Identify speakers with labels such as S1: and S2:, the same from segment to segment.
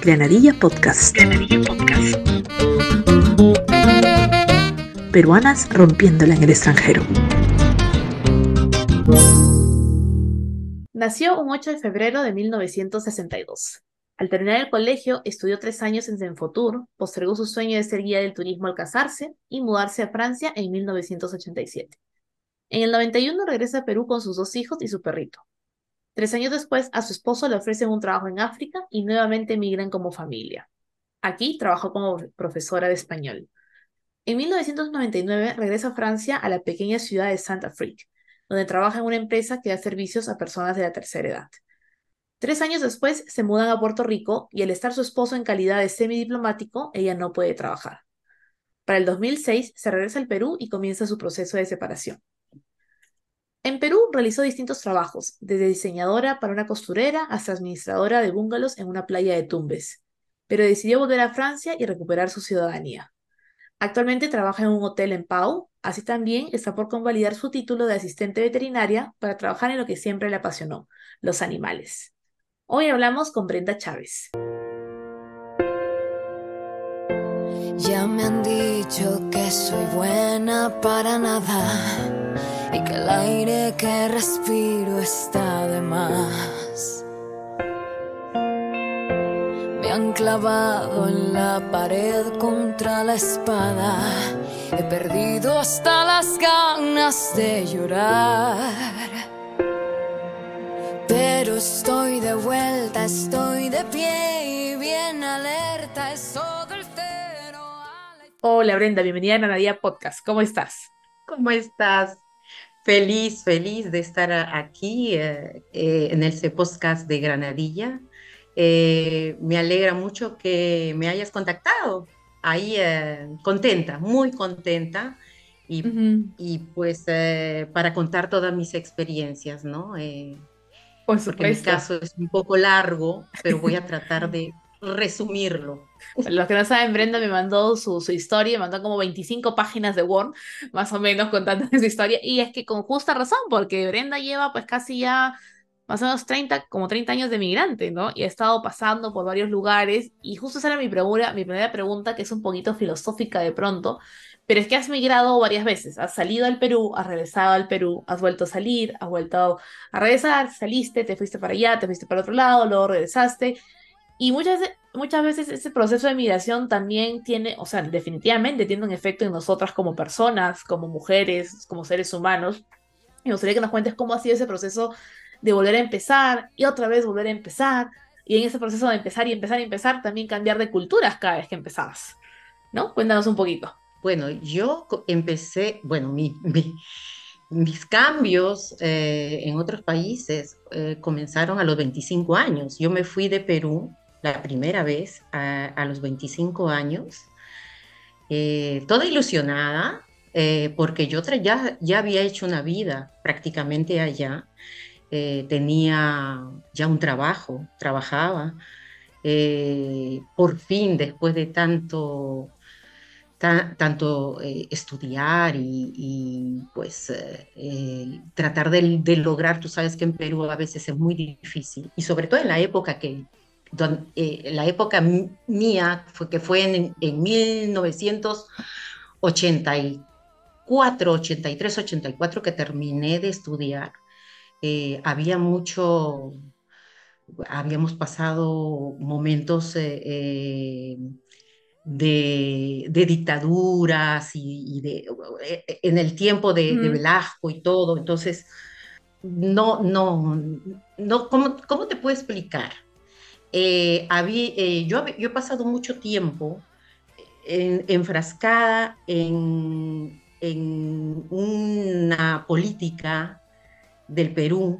S1: Granadilla Podcast. Granadilla Podcast. Peruanas rompiéndola en el extranjero.
S2: Nació un 8 de febrero de 1962. Al terminar el colegio, estudió tres años en Zenfotur, postergó su sueño de ser guía del turismo al casarse y mudarse a Francia en 1987. En el 91 regresa a Perú con sus dos hijos y su perrito. Tres años después, a su esposo le ofrecen un trabajo en África y nuevamente emigran como familia. Aquí trabajó como profesora de español. En 1999 regresa a Francia a la pequeña ciudad de Santa Afrique, donde trabaja en una empresa que da servicios a personas de la tercera edad. Tres años después se mudan a Puerto Rico y al estar su esposo en calidad de semidiplomático, ella no puede trabajar. Para el 2006 se regresa al Perú y comienza su proceso de separación. En Perú realizó distintos trabajos, desde diseñadora para una costurera hasta administradora de bungalows en una playa de Tumbes, pero decidió volver a Francia y recuperar su ciudadanía. Actualmente trabaja en un hotel en Pau, así también está por convalidar su título de asistente veterinaria para trabajar en lo que siempre le apasionó, los animales. Hoy hablamos con Brenda Chávez.
S3: Ya me han dicho que soy buena para nada y que el aire que respiro está de más. Me han clavado en la pared contra la espada. He perdido hasta las ganas de llorar. Pero estoy de vuelta, estoy de pie y bien alerta,
S2: Hola Brenda, bienvenida a Nanadía Podcast, ¿cómo estás?
S4: ¿Cómo estás? Feliz, feliz de estar aquí eh, eh, en el podcast de Granadilla. Eh, me alegra mucho que me hayas contactado. Ahí contenta, muy contenta. Y, y pues para contar todas mis experiencias, ¿no?
S2: Por supuesto.
S4: mi caso es un poco largo, pero voy a tratar de resumirlo.
S2: Los que no saben, Brenda me mandó su, su, historia, me mandó como 25 páginas de Word, más o menos, contando esa historia. Y es que con justa razón, porque Brenda lleva pues casi ya más o menos 30, como 30 años de migrante, ¿no? Y ha estado pasando por varios lugares. Y justo esa era mi, pregunta, mi primera pregunta, que es un poquito filosófica de pronto. Pero es que has migrado varias veces, has salido al Perú, has regresado al Perú, has vuelto a salir, has vuelto a regresar, saliste, te fuiste para allá, te fuiste para otro lado, luego regresaste. Y muchas, muchas veces ese proceso de migración también tiene, o sea, definitivamente tiene un efecto en nosotras como personas, como mujeres, como seres humanos. Y me gustaría que nos cuentes cómo ha sido ese proceso de volver a empezar y otra vez volver a empezar. Y en ese proceso de empezar y empezar y empezar, también cambiar de culturas cada vez que empezabas. ¿No? Cuéntanos un poquito.
S4: Bueno, yo empecé, bueno, mis cambios eh, en otros países eh, comenzaron a los 25 años. Yo me fui de Perú la primera vez a, los 25 años, eh, toda ilusionada, porque yo ya, ya había hecho una vida prácticamente allá. tenía ya un trabajo, trabajaba. por fin, después de tanto tanto eh, estudiar y, pues eh, eh, tratar de, lograr, tú sabes que en Perú a veces es muy difícil y sobre todo en la época que, la época mía fue que fue en, en 1984, 83, 84 que terminé de estudiar, había mucho, habíamos pasado momentos de, dictaduras y, de, eh, eh, en el tiempo de, Velasco y todo. Entonces, no, no, no, ¿cómo, cómo te puedo explicar? Eh, yo, yo, he pasado mucho tiempo enfrascada en, en, una política del Perú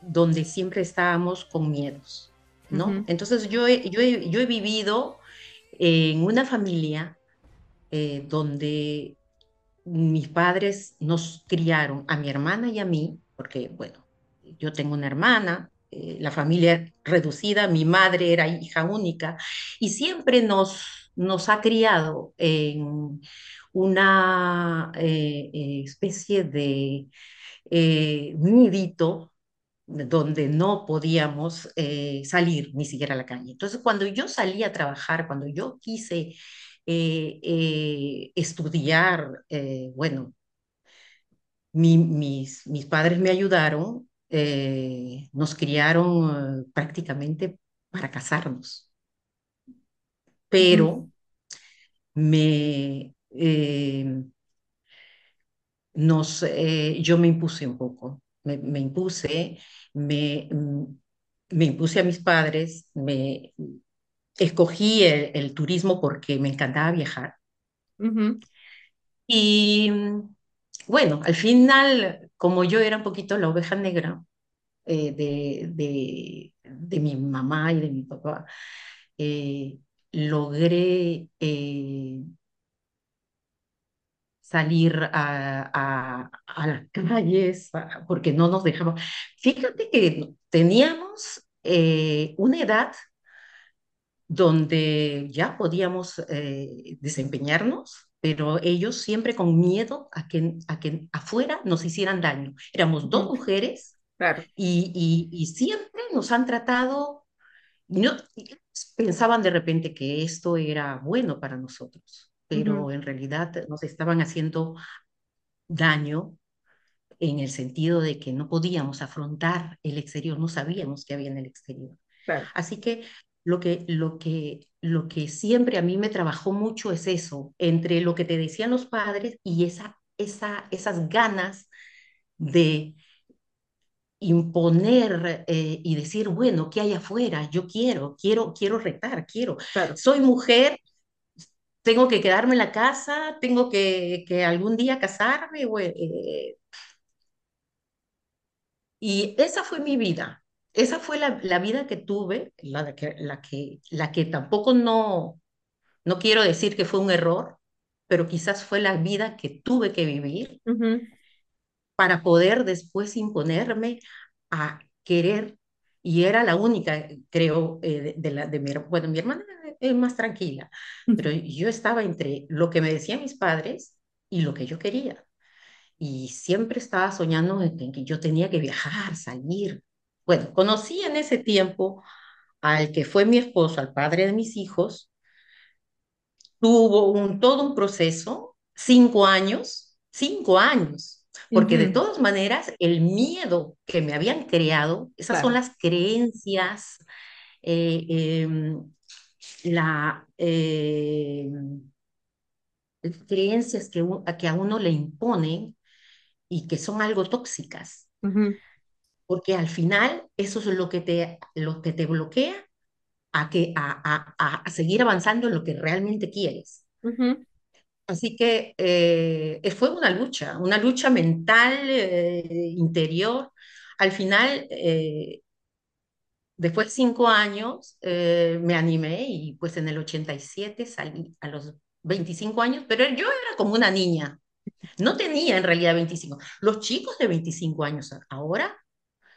S4: donde siempre estábamos con miedos, ¿no? Entonces yo yo, yo he vivido en una familia eh, donde mis padres nos criaron, a mi hermana y a mí, porque, bueno, yo tengo una hermana, eh, la familia reducida, mi madre era hija única, y siempre nos, nos ha criado en una eh, especie de nidito donde no podíamos eh, salir ni siquiera a la calle. Entonces, cuando yo salí a trabajar, cuando yo quise eh, eh, estudiar, bueno, mis, mis padres me ayudaron, nos criaron prácticamente para casarnos, pero me... Nos, yo me impuse un poco, me, impuse, me, mm, me, impuse a mis padres, me escogí el, turismo porque me encantaba viajar. Y bueno, al final, como yo era un poquito la oveja negra eh, de, de, mi mamá y de mi papá, eh, logré eh, salir a, a, las calles, porque no nos dejaban. Fíjate que teníamos una edad donde ya podíamos desempeñarnos, pero ellos siempre con miedo a que, a que afuera nos hicieran daño. Éramos dos mujeres y, y, siempre nos han tratado, no, pensaban de repente que esto era bueno para nosotros pero en realidad nos estaban haciendo daño en el sentido de que no podíamos afrontar el exterior, no sabíamos qué había en el exterior. Así que lo que, lo, que, lo que siempre a mí me trabajó mucho es eso, entre lo que te decían los padres y esa, esa, esas ganas de imponer eh, y decir, bueno, ¿qué hay afuera? Yo quiero, quiero, quiero retar, quiero. Soy mujer, tengo que quedarme en la casa, tengo que, que algún día casarme. Eh, y esa fue mi vida. Esa fue la, la vida que tuve, la que, la, que, la que tampoco no, no quiero decir que fue un error, pero quizás fue la vida que tuve que vivir para poder después imponerme a querer, y era la única, creo, eh, de, la, de mi, bueno, mi hermana más tranquila. Pero yo estaba entre lo que me decían mis padres y lo que yo quería. Y siempre estaba soñando en que yo tenía que viajar, salir. Bueno, conocí en ese tiempo al que fue mi esposo, al padre de mis hijos. Tuvo un, todo un proceso, cinco años, cinco años, porque de todas maneras el miedo que me habían creado, esas son las creencias eh, em, la, eh, creencias que, a que a uno le imponen y que son algo tóxicas. Porque al final eso es lo que te, lo que te bloquea a, que, a, a, seguir avanzando en lo que realmente quieres. Así que eh, fue una lucha, una lucha mental, eh, interior. Al final, Después de cinco años eh, me animé y pues en el 87 salí a los 25 años, pero yo era como una niña. No tenía en realidad 25. Los chicos de 25 años ahora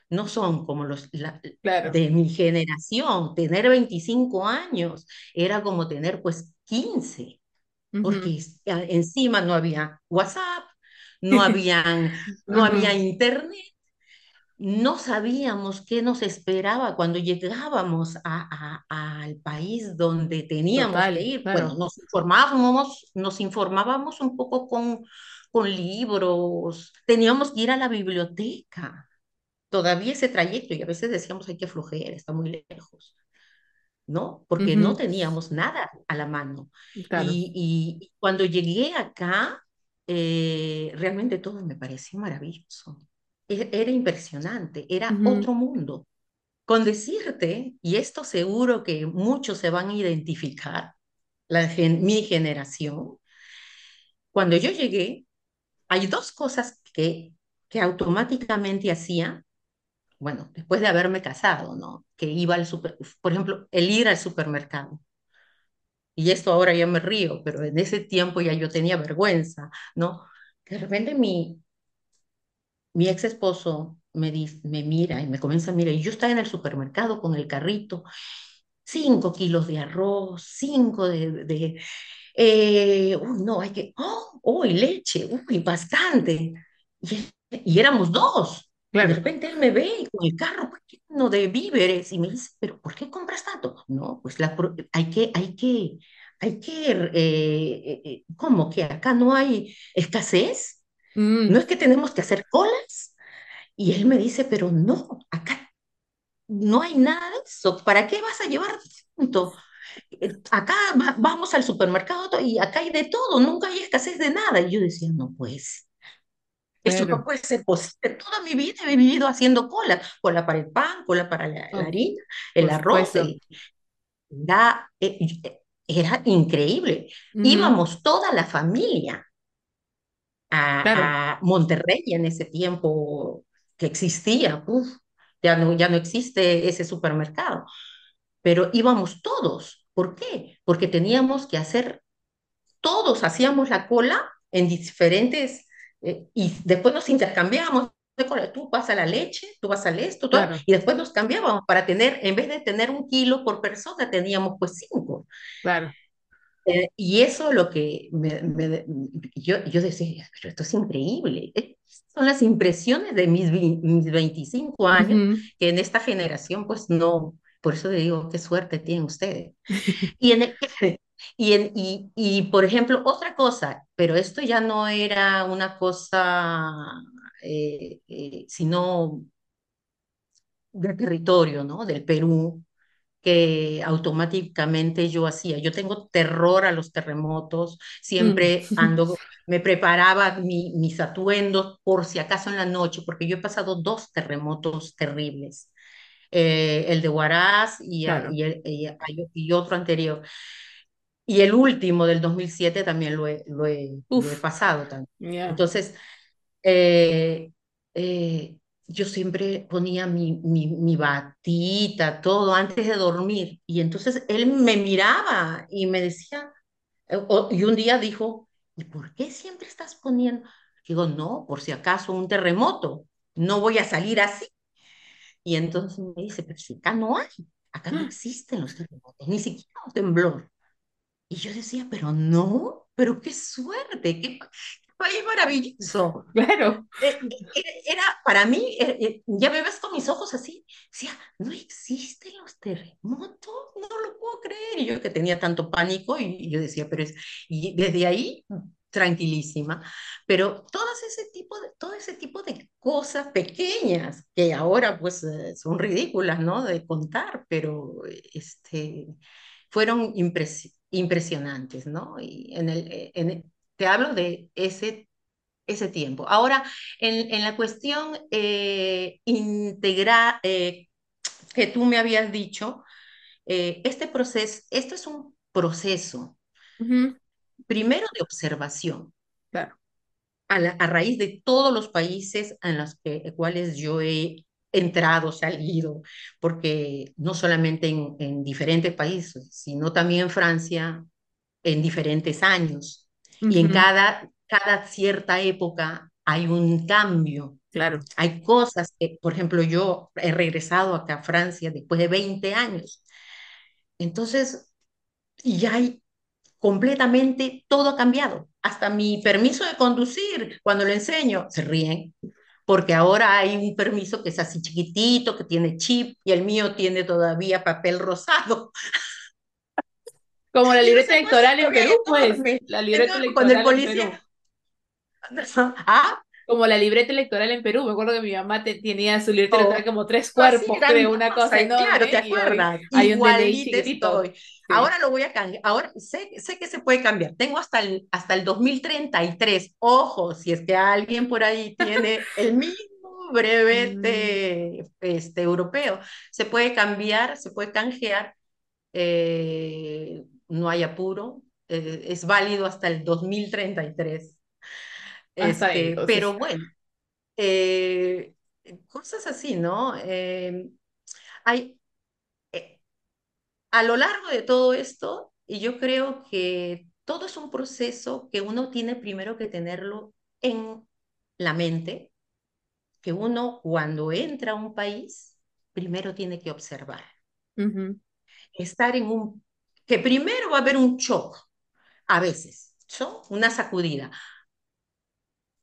S4: no son como los de mi generación. Tener 25 años era como tener pues 15, porque encima no había WhatsApp, no, habían, no había internet no sabíamos qué nos esperaba cuando llegábamos a, al país donde teníamos que ir. Bueno, nos informábamos, nos informábamos un poco con, con libros, teníamos que ir a la biblioteca. Todavía ese trayecto, y a veces decíamos, hay que flojera, está muy lejos. ¿no? Porque no teníamos nada a la mano. Y, cuando llegué acá, eh, realmente todo me pareció maravilloso. E-, era impresionante, era otro mundo. Con decirte, y esto seguro que muchos se van a identificar, la mi generación, cuando yo llegué, hay dos cosas que, que automáticamente hacía, bueno, después de haberme casado, ¿no? Que iba al super, por ejemplo, el ir al supermercado. Y esto ahora ya me río, pero en ese tiempo ya yo tenía vergüenza, ¿no? De repente mi, mi ex esposo me, me mira y me comienza a mirar, y yo estaba en el supermercado con el carrito, cinco kilos de arroz, cinco de, de eh, uy, no, hay que, oh, uy, leche, uy, bastante. Y, y, éramos dos. De repente él me ve con el carro lleno de víveres y me dice, pero ¿por qué compras tanto? No, pues la, hay que, hay que, hay que, eh, eh, eh, ¿cómo que acá no hay escasez?
S2: Mm.
S4: No es que tenemos que hacer colas. Y él me dice, pero no, acá no hay nada de eso. ¿Para qué vas a llevar tanto? Acá vamos al supermercado y acá hay de todo, nunca hay escasez de nada. Y yo decía, no, pues, eso no puede ser posible. Toda mi vida he vivido haciendo cola. Cola para el pan, cola para la,
S2: Oh,
S4: harina, el arroz. el- era, eh, eh, era increíble.
S2: Ujú.
S4: Íbamos toda la familia a,
S2: Claro.
S4: a Monterrey en ese tiempo que existía. Uf, ya no, ya no existe ese supermercado. Pero íbamos todos. ¿Por qué? Porque teníamos que hacer, todos hacíamos la cola en diferentes eh, y después nos intercambiábamos. Tú vas a la leche, tú vas al esto,
S2: Claro.
S4: y después nos cambiábamos para tener, en vez de tener un kilo por persona, teníamos pues cinco.
S2: Claro.
S4: Eh, y eso lo que me, me- yo, yo decía, pero esto es increíble. Eh, Son las impresiones de mis, mis 25 años,
S2: Ujú.
S4: que en esta generación pues no, por eso le digo, qué suerte tienen ustedes. Y, en el- y, en- y, y, por ejemplo, otra cosa, pero esto ya no era una cosa, eh, eh, sino del territorio, ¿no? Del Perú, que automáticamente yo hacía. Yo tengo terror a los terremotos, siempre
S2: Mm.
S4: ando, me preparaba mi- mis atuendos por si acaso en la noche, porque yo he pasado dos terremotos terribles. Eh, el de Huaraz y,
S2: Claro.
S4: y, y, y otro anterior. Y el último del 2007 también lo he, lo he, lo he
S2: Uf.
S4: pasado también.
S2: Ya.
S4: Entonces, eh, eh, yo siempre ponía mi, mi, mi batita, todo antes de dormir. Y entonces él me miraba y me decía, y un día dijo, ¿y por qué siempre estás poniendo? Digo, no, por si acaso un terremoto, no voy a salir así. Y entonces me dice, pero si acá no hay, acá no existen los terremotos, ni siquiera un temblor. Y yo decía, pero no, pero qué suerte, qué, pa- qué país maravilloso.
S2: Claro.
S4: Eh, Era, era para mí, eh, eh, ya me ves con mis ojos así, decía, no existen los terremotos, no lo puedo creer. Y yo que tenía tanto pánico, y, yo decía, pero es, y desde ahí, tranquilísima. Pero todas ese tipo de, todo ese tipo de cosas pequeñas, que ahora pues eh, son ridículas, ¿no? De contar, pero este, fueron impresi- impresionantes, ¿no? Y en el, eh, en te hablo de ese, ese tiempo. Ahora, en, en la cuestión eh, integral eh, que tú me habías dicho, eh, este proceso, esto es un proceso, primero de observación,
S2: Claro.
S4: a, la- a raíz de todos los países en los que, cuales yo he entrado, salido, porque no solamente en, en diferentes países, sino también en Francia, en diferentes años. Y en cada, cada cierta época hay un cambio.
S2: Claro.
S4: Hay cosas que, por ejemplo, yo he regresado acá a Francia después de 20 años. Entonces, ya hay completamente todo ha cambiado. Hasta mi permiso de conducir, cuando lo enseño, se ríen, porque ahora hay un permiso que es así chiquitito, que tiene chip, y el mío tiene todavía papel rosado.
S2: Como la libreta electoral en Perú, pues. La libreta
S4: Entonces, cuando el
S2: electoral en Perú.
S4: policía... Ah,
S2: Como la libreta electoral en Perú. Me acuerdo que mi mamá te- tenía su libreta
S4: Oh,
S2: electoral como tres cuerpos, creo, una cosa
S4: y claro,
S2: enorme.
S4: ¿te acuerdas?
S2: hay un
S4: Igualita
S2: chiquitito.
S4: estoy.
S2: Sí.
S4: Ahora lo voy a cambiar. Ahora sé, sé que se puede cambiar. Tengo hasta el, hasta el 2033. Ojo, si es que alguien por ahí tiene el mismo brevete este, europeo, se puede cambiar, se puede canjear. eh, no hay apuro. eh, es válido hasta el 2033. Este,
S2: entonces.
S4: pero bueno, eh, cosas así, ¿no? Eh, hay, eh, a lo largo de todo esto, y yo creo que todo es un proceso que uno tiene primero que tenerlo en la mente, que uno cuando entra a un país, primero tiene que observar, estar en un, que primero va a haber un shock, a veces, ¿no? Una sacudida.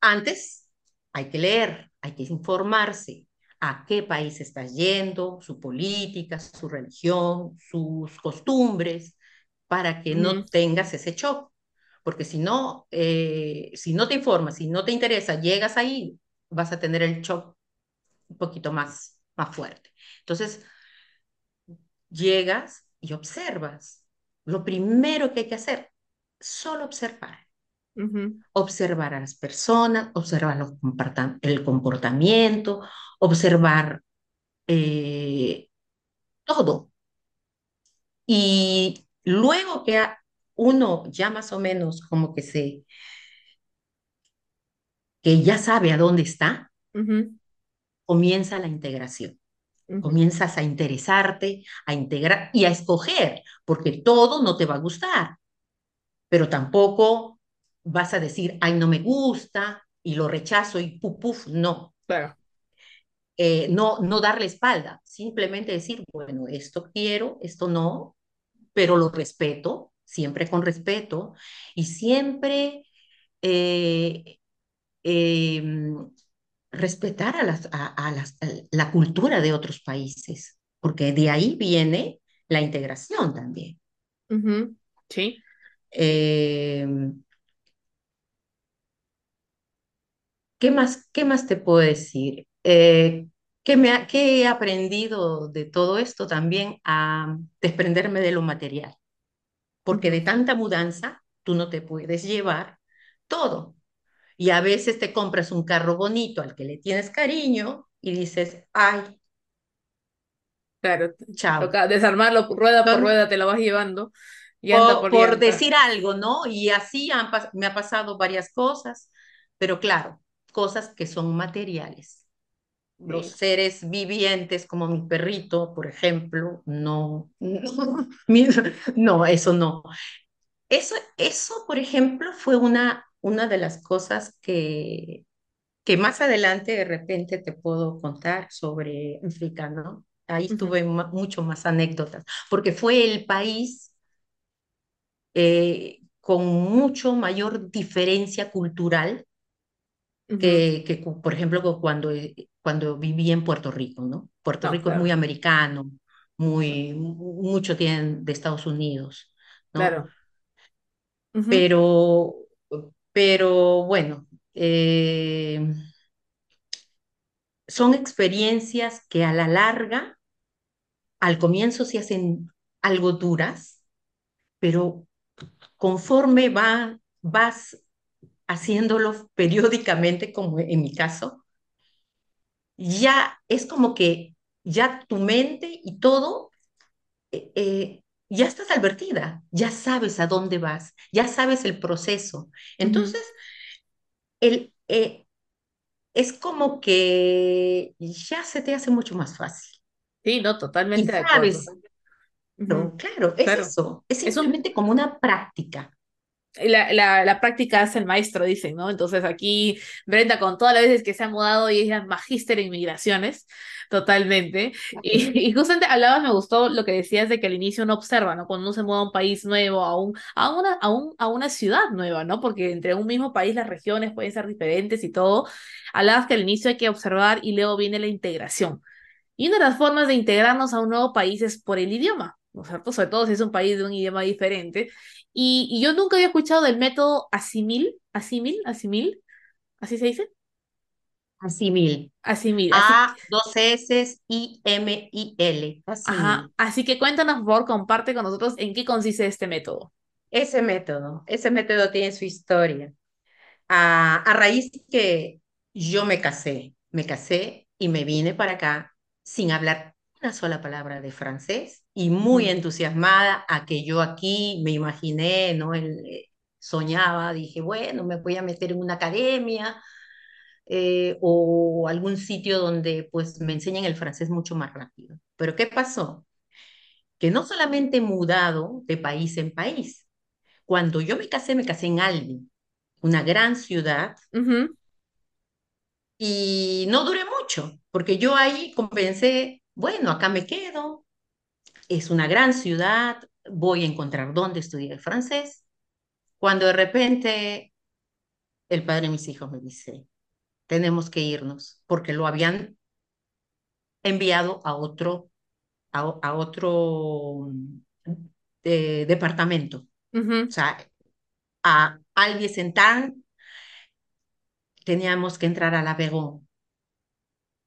S4: Antes hay que leer, hay que informarse a qué país estás yendo, su política, su religión, sus costumbres, para que no tengas ese shock. Porque si no, eh, si no te informas, si no te interesa, llegas ahí, vas a tener el shock un poquito más, más fuerte. Entonces, llegas y observas. Lo primero que hay que hacer, solo observar. Observar a las personas, observar el comportamiento, observar eh, todo. Y luego que uno ya más o menos como que se, que ya sabe a dónde está, comienza la integración. Comienzas a interesarte, a integrar y a escoger, porque todo no te va a gustar, pero tampoco vas a decir, ay, no me gusta y lo rechazo y puf, puf, no.
S2: Claro.
S4: Eh, no, no darle espalda, simplemente decir, bueno, esto quiero, esto no, pero lo respeto, siempre con respeto y siempre eh, em, respetar a, las, a, las, la cultura de otros países, porque de ahí viene la integración también.
S2: Sí.
S4: Em, ¿qué, más, ¿Qué más te puedo decir? Eh, ¿qué, me ¿Qué he aprendido de todo esto también a desprenderme de lo material? Porque de tanta mudanza tú no te puedes llevar todo. Y a veces te compras un carro bonito al que le tienes cariño y dices, ay,
S2: Claro, chao. Toca desarmarlo rueda por rueda, te lo vas llevando.
S4: por, por decir algo, ¿no? Y así me ha pasado varias cosas, pero claro, cosas que son materiales. Los seres vivientes como mi perrito, por ejemplo, no, no, no, eso no. Eso, eso, por ejemplo, fue una, una de las cosas que, que más adelante de repente te puedo contar sobre África, ¿no? Ahí tuve mucho más anécdotas, porque fue el país eh, con mucho mayor diferencia cultural que, que, por ejemplo, cuando, eh, cuando viví en Puerto Rico, ¿no? Puerto Rico es muy americano, muy, mucho tienen de Estados Unidos, ¿no?
S2: Claro.
S4: Pero, pero bueno, eh, son experiencias que a la larga, al comienzo se hacen algo duras, pero conforme va, vas haciéndolo periódicamente, como en mi caso, ya es como que ya tu mente y todo, eh, eh, ya estás advertida, ya sabes a dónde vas, ya sabes el proceso. Entonces, el, eh, es como que ya se te hace mucho más fácil.
S2: Sí, no, totalmente
S4: de acuerdo. claro, es eso, es simplemente como una práctica
S2: la, la, la, práctica hace el maestro, dicen, ¿no? Entonces aquí Brenda, con todas las veces que se ha mudado y es magíster en migraciones, totalmente. Y, y, justamente hablabas, me gustó lo que decías de que al inicio uno observa, ¿no? Cuando uno se muda a un país nuevo, a, un, a, una, a, un, a una ciudad nueva, ¿no? Porque entre un mismo país las regiones pueden ser diferentes y todo. Hablabas que al inicio hay que observar y luego viene la integración. Y una de las formas de integrarnos a un nuevo país es por el idioma. ¿no es cierto? Sobre todo si es un país de un idioma diferente. Y, yo nunca había escuchado del método asimil, asimil, asimil, ¿así se dice?
S4: Asimil.
S2: Asimil.
S4: A, dos S, I, M, I, L.
S2: Ajá. Así que cuéntanos, por favor, comparte con nosotros en qué consiste este método.
S4: Ese método, ese método tiene su historia. A, a raíz que yo me casé, me casé y me vine para acá sin hablar una sola palabra de francés y muy entusiasmada a que yo aquí me imaginé, ¿no? El, eh, soñaba, dije, bueno, me voy a meter en una academia eh, o algún sitio donde pues me enseñen el francés mucho más rápido. Pero ¿qué pasó? Que no solamente he mudado de país en país. Cuando yo me casé, me casé en Albi, una gran ciudad, y no duré mucho, porque yo ahí comencé bueno, acá me quedo, es una gran ciudad, voy a encontrar dónde estudiar francés, cuando de repente el padre de mis hijos me dice, tenemos que irnos, porque lo habían enviado a otro, a, otro eh, departamento. O sea, a Albies-Centán teníamos que entrar a la Begón.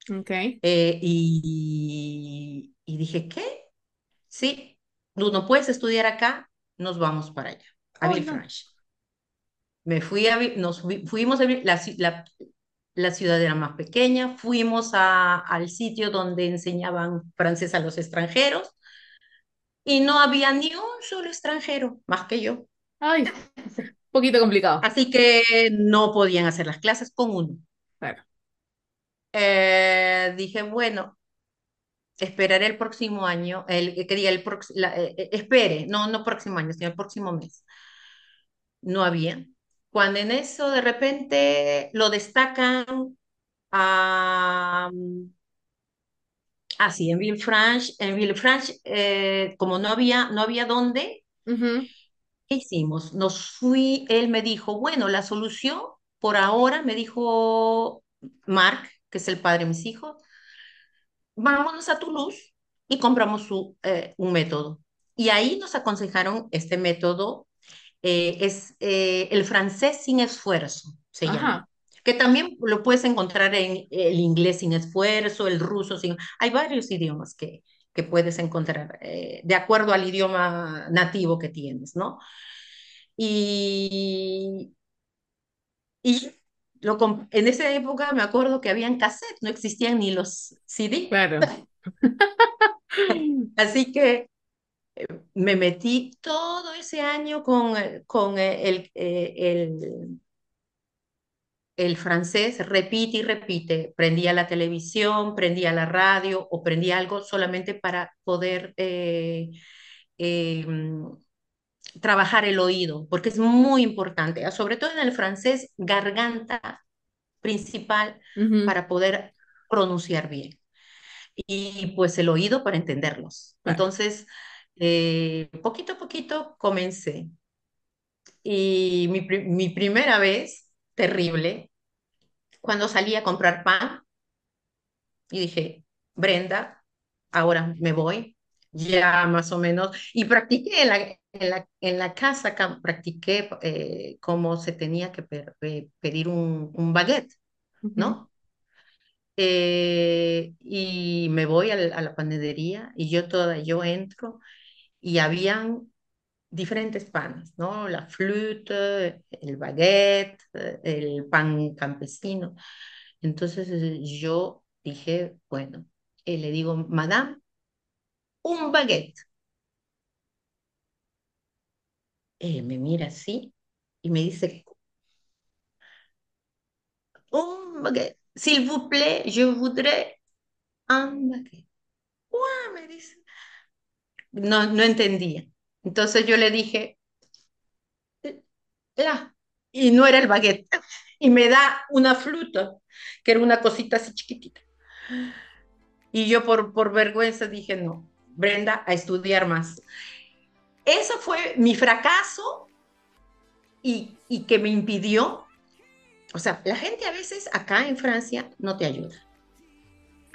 S2: Okay.
S4: Eh, y, y, dije, ¿qué? Sí, tú no puedes estudiar acá, nos vamos para allá, a Villefranche. Me fui a, nos fuimos a la, la, la ciudad era más pequeña, fuimos a, al sitio donde enseñaban francés a los extranjeros y no había ni un solo extranjero más que yo.
S2: Ay, un poquito complicado.
S4: Así que no podían hacer las clases con uno. Eh, dije, bueno, esperaré el próximo año, el, quería el eh, eh, espere, no, no próximo año, sino el próximo mes. No había. Cuando en eso de repente lo destacan a... Así, en Villefranche, en Villefranche, como no había, no había dónde, ¿qué hicimos? Nos fui, él me dijo, bueno, la solución por ahora, me dijo Mark, que es el padre de mis hijos, vámonos a Toulouse y compramos su, eh, un método. Y ahí nos aconsejaron este método, eh, es eh, el francés sin esfuerzo, se llama. Que también lo puedes encontrar en el inglés sin esfuerzo, el ruso sin... Hay varios idiomas que, que puedes encontrar de acuerdo al idioma nativo que tienes, ¿no? Y, y en esa época me acuerdo que habían cassettes, no existían ni los CD.
S2: Claro.
S4: Así que eh, me metí todo ese año con, eh, con eh, el, el, el francés, repite y repite. Prendía la televisión, prendía la radio o prendía algo solamente para poder trabajar el oído, porque es muy importante, ah, sobre todo en el francés, garganta principal para poder pronunciar bien. Y pues el oído para entenderlos. Entonces, eh, poquito a poquito comencé. Y mi, mi primera vez, terrible, cuando salí a comprar pan, y dije, Brenda, ahora me voy, ya más o menos, y practiqué en la, en la, en la casa, practiqué eh, cómo se tenía que pedir un, un baguette, ¿no? Eh, y me voy a la, panadería y yo toda, yo entro y habían diferentes panes, ¿no? La flute, el baguette, el pan campesino. Entonces yo dije, bueno, eh, le digo, madame, un baguette. Eh, me mira así y me dice, un baguette. S'il vous plaît, je voudrais un baguette. me dice. No, no entendía. Entonces yo le dije, la, y no era el baguette. Y me da una fruta, que era una cosita así chiquitita. Y yo por, por vergüenza dije, no, Brenda, a estudiar más. Eso fue mi fracaso y, y que me impidió, o sea, la gente a veces acá en Francia no te ayuda.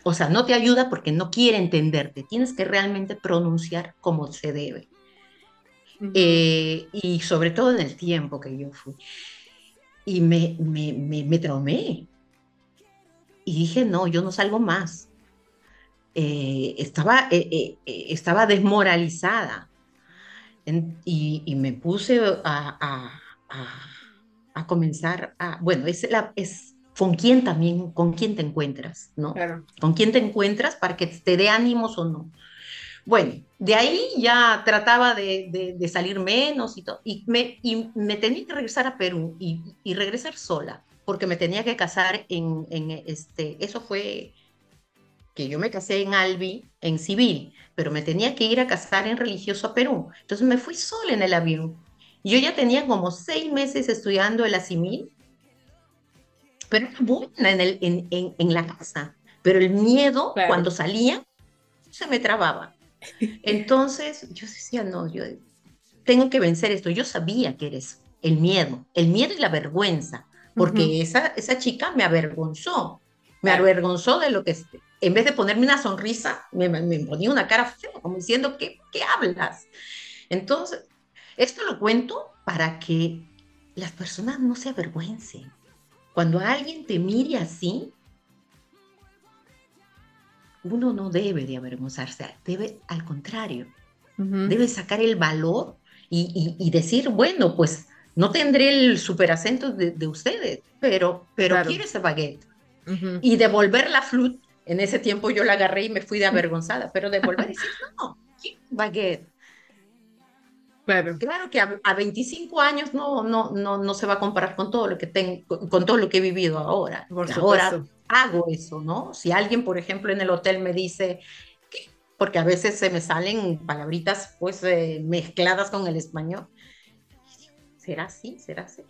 S4: O sea, no te ayuda porque no quiere entenderte. Tienes que realmente pronunciar como se debe. Eh, y sobre todo en el tiempo que yo fui. Y me, me, me, me traumé. Y dije, no, yo no salgo más. Eh, estaba, eh, estaba desmoralizada y, me puse a, a, comenzar a, bueno, es, la, es con quién también, con quién te encuentras, ¿no? Con quién te encuentras para que te dé ánimos o no. Bueno, de ahí ya trataba de, de, salir menos y todo, y me, y me tenía que regresar a Perú y, y regresar sola, porque me tenía que casar en, en este, eso fue que yo me casé en Albi, en civil, pero me tenía que ir a casar en religioso a Perú. Entonces me fui sola en el avión. Yo ya tenía como seis meses estudiando el asimil, pero era buena en, el, en, en, la casa. Pero el miedo, cuando salía, se me trababa. Entonces yo decía, no, yo tengo que vencer esto. Yo sabía que eres el miedo, el miedo y la vergüenza, porque esa, esa chica me avergonzó, me avergonzó de lo que, en vez de ponerme una sonrisa, me, me ponía una cara fea, como diciendo, ¿qué, ¿qué hablas? Entonces, esto lo cuento para que las personas no se avergüencen. Cuando alguien te mire así, uno no debe de avergonzarse, debe al contrario, debe sacar el valor y, decir, bueno, pues no tendré el super acento de, ustedes, pero, pero quiero ese baguette. Y devolver la en ese tiempo yo la agarré y me fui de avergonzada, pero devolver y decir, no, baguette. Claro. claro que a, 25 años no, no, no, no se va a comparar con todo lo que tengo, con todo lo que he vivido ahora. ahora hago eso, ¿no? Si alguien, por ejemplo, en el hotel me dice, porque a veces se me salen palabritas pues eh, mezcladas con el español, ¿será así? ¿Será así?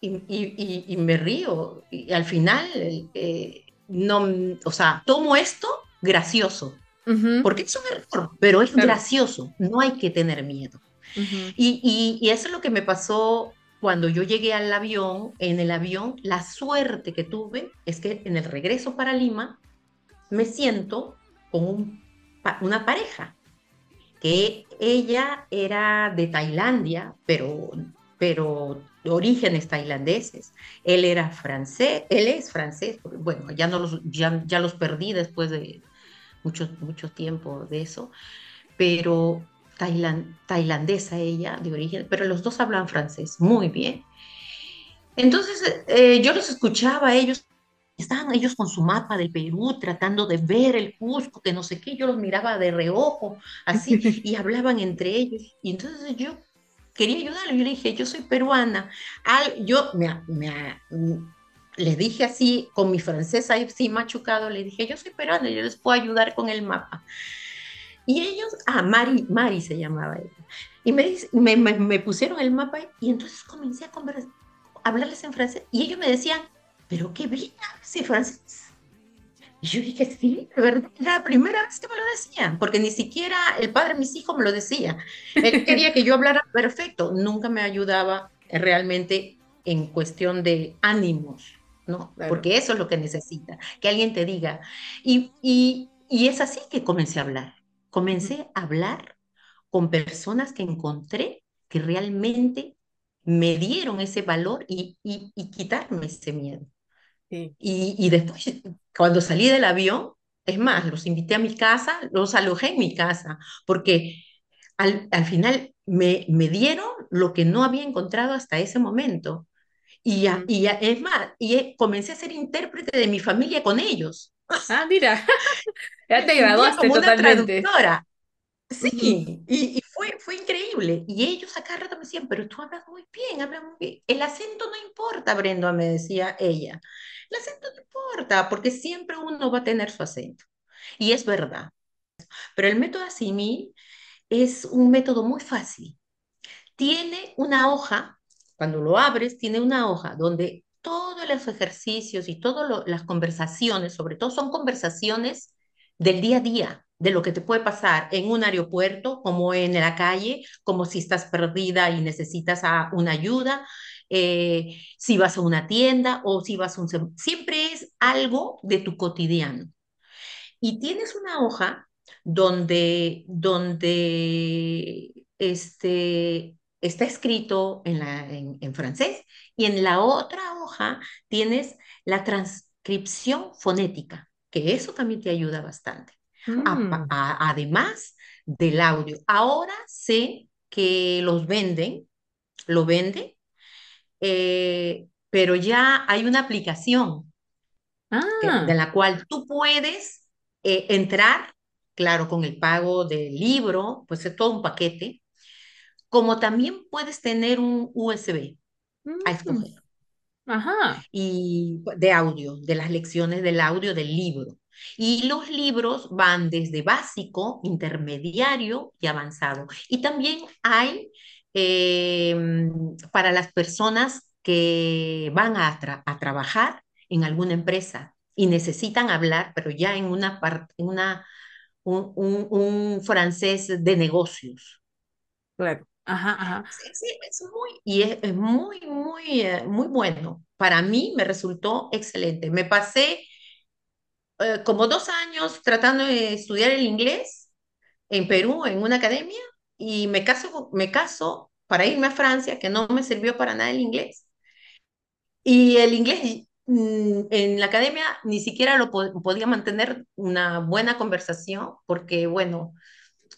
S4: Y, y, y, me río, y al final, eh, no, o sea, tomo esto gracioso, porque es un error, pero es gracioso, no hay que tener miedo. y, y, eso es lo que me pasó cuando yo llegué al avión, en el avión, la suerte que tuve es que en el regreso para Lima me siento con una pareja, que ella era de Tailandia, pero, pero de orígenes tailandeses. Él era francés, él es francés, bueno, ya, no los, ya, ya los perdí después de mucho, mucho tiempo de eso, pero tailandesa ella de origen, pero los dos hablan francés muy bien. Entonces eh, yo los escuchaba, ellos estaban ellos con su mapa del Perú tratando de ver el Cusco, que no sé qué, yo los miraba de reojo, así, y hablaban entre ellos. Y entonces yo quería ayudarlos, yo le dije, yo soy peruana. Al, yo me, me, le dije así, con mi francés ahí sí machucado, le dije, yo soy peruana, yo les puedo ayudar con el mapa. Y ellos, ah, Mari, Mari se llamaba ella. Y me, me, pusieron el mapa y entonces comencé a, conversar, a hablarles en francés. Y ellos me decían, pero qué bien sí francés. Y yo dije, sí, de verdad, era la primera vez que me lo decían, porque ni siquiera el padre de mis hijos me lo decía. Él quería que yo hablara perfecto, nunca me ayudaba realmente en cuestión de ánimos, ¿no? Porque eso es lo que necesita, que alguien te diga. Y, y, y es así que comencé a hablar comencé a hablar con personas que encontré que realmente me dieron ese valor y, y, quitarme ese miedo. Y, y, después, cuando salí del avión, es más, los invité a mi casa, los alojé en mi casa, porque al, al final me, me, dieron lo que no había encontrado hasta ese momento. Y, ya, y ya, es más, y comencé a ser intérprete de mi familia con ellos.
S2: Ah, mira, ya te graduaste como totalmente.
S4: Una traductora. Sí, y, y, fue, fue increíble. Y ellos acá rato me decían, pero tú hablas muy bien, hablas muy bien. El acento no importa, Brenda, me decía ella. El acento no importa, porque siempre uno va a tener su acento. Y es verdad. Pero el método Asimil es un método muy fácil. Tiene una hoja, cuando lo abres, tiene una hoja donde todos los ejercicios y todas las conversaciones, sobre todo son conversaciones del día a día, de lo que te puede pasar en un aeropuerto, como en la calle, como si estás perdida y necesitas una ayuda, eh, si vas a una tienda o si vas a un... Siempre es algo de tu cotidiano. Y tienes una hoja donde, donde este, está escrito en, la, en, francés y en la otra hoja tienes la transcripción fonética, que eso también te ayuda bastante. Mm. además del audio. Ahora sé que los venden, lo venden, eh, pero ya hay una aplicación ah. de la cual tú puedes eh, entrar, claro, con el pago del libro, pues es todo un paquete, como también puedes tener un USB a mm. escoger.
S2: Ajá.
S4: Y de audio, de las lecciones del audio del libro. Y los libros van desde básico, intermediario y avanzado. Y también hay em, para las personas que van a, a, trabajar en alguna empresa y necesitan hablar, pero ya en una parte, una, un, un, francés de negocios.
S2: Claro. Ajá, ajá.
S4: Sí, sí, es muy, y es, muy, muy, eh, muy bueno. para mí me resultó excelente. Me pasé eh, como dos años tratando de estudiar el inglés en Perú, en una academia, y me caso, me caso para irme a Francia, que no me sirvió para nada el inglés. Y el inglés mm, en la academia ni siquiera lo podía mantener una buena conversación, porque bueno,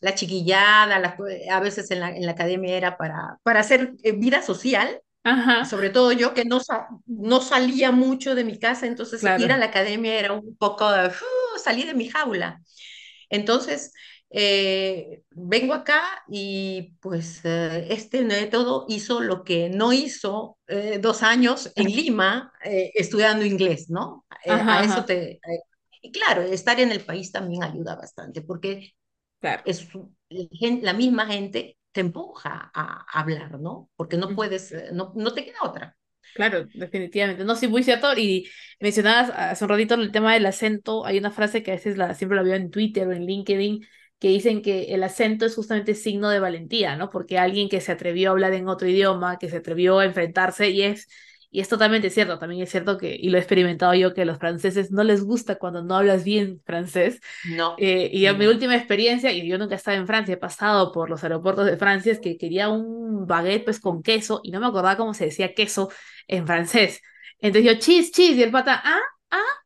S4: la chiquillada, a veces en la, en la, academia era para, para hacer eh, vida social, sobre todo yo que no, no salía mucho de mi casa, entonces ir a la academia era un poco de, uh, salir de mi jaula. Entonces, eh, vengo acá y pues eh, este método hizo lo que no hizo eh, dos años en Lima estudiando inglés, ¿no? a eso te... y claro, estar en el país también ayuda bastante porque es la misma gente te empuja a hablar, ¿no? Porque no puedes, eh, no, no te queda otra.
S2: Claro, definitivamente. No, sí, muy cierto. Y mencionabas hace un ratito el tema del acento. Hay una frase que a veces la, siempre la veo en Twitter o en LinkedIn que dicen que el acento es justamente signo de valentía, ¿no? Porque alguien que se atrevió a hablar en otro idioma, que se atrevió a enfrentarse y es y es totalmente cierto, también es cierto que, y lo he experimentado yo, que a los franceses no les gusta cuando no hablas bien francés.
S4: No.
S2: Eh, y a mi última experiencia, y yo nunca he estado en Francia, he pasado por los aeropuertos de Francia, es que quería un baguette pues con queso y no me acordaba cómo se decía queso en francés. Entonces yo, chis, chis, y el pata, ah, ah,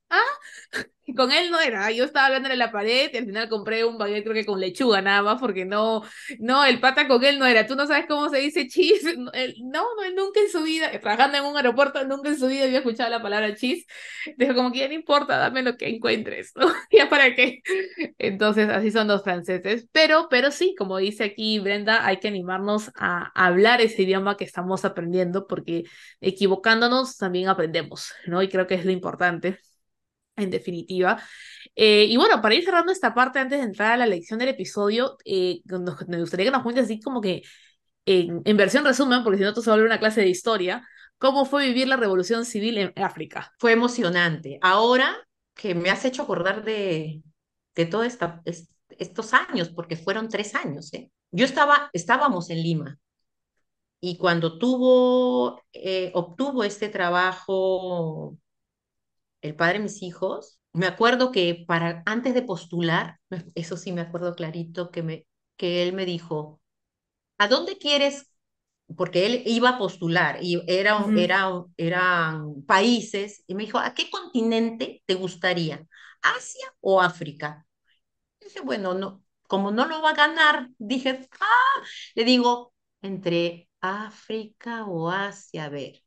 S2: con él no era, yo estaba hablando en la pared y al final compré un baguette creo que con lechuga nada más, porque no, no, el pata con él no era, tú no sabes cómo se dice cheese, no, no, nunca en su vida, trabajando en un aeropuerto, nunca en su vida había escuchado la palabra cheese, dijo como que ya no importa, dame lo que encuentres, ¿no? ¿Ya para qué? Entonces, así son los franceses, pero, pero sí, como dice aquí Brenda, hay que animarnos a hablar ese idioma que estamos aprendiendo, porque equivocándonos también aprendemos, ¿no? Y creo que es lo importante en definitiva. Eh, y bueno, para ir cerrando esta parte antes de entrar a la lección del episodio, eh, me gustaría que nos cuentes así como que en, en versión resumen, porque si no, esto se volver una clase de historia, ¿cómo fue vivir la revolución civil en África?
S4: Fue emocionante. Ahora que me has hecho acordar de, de todos esta, estos años, porque fueron tres años, ¿eh? Yo estaba, estábamos en Lima, y cuando tuvo, eh, obtuvo este trabajo el padre de mis hijos, me acuerdo que para antes de postular, eso sí me acuerdo clarito, que, me, que él me dijo, ¿a dónde quieres? Porque él iba a postular y era, era, eran países, y me dijo, ¿a qué continente te gustaría? ¿Asia o África? dije, bueno, no, como no lo va a ganar, dije, ah, le digo, entre África o Asia, a ver,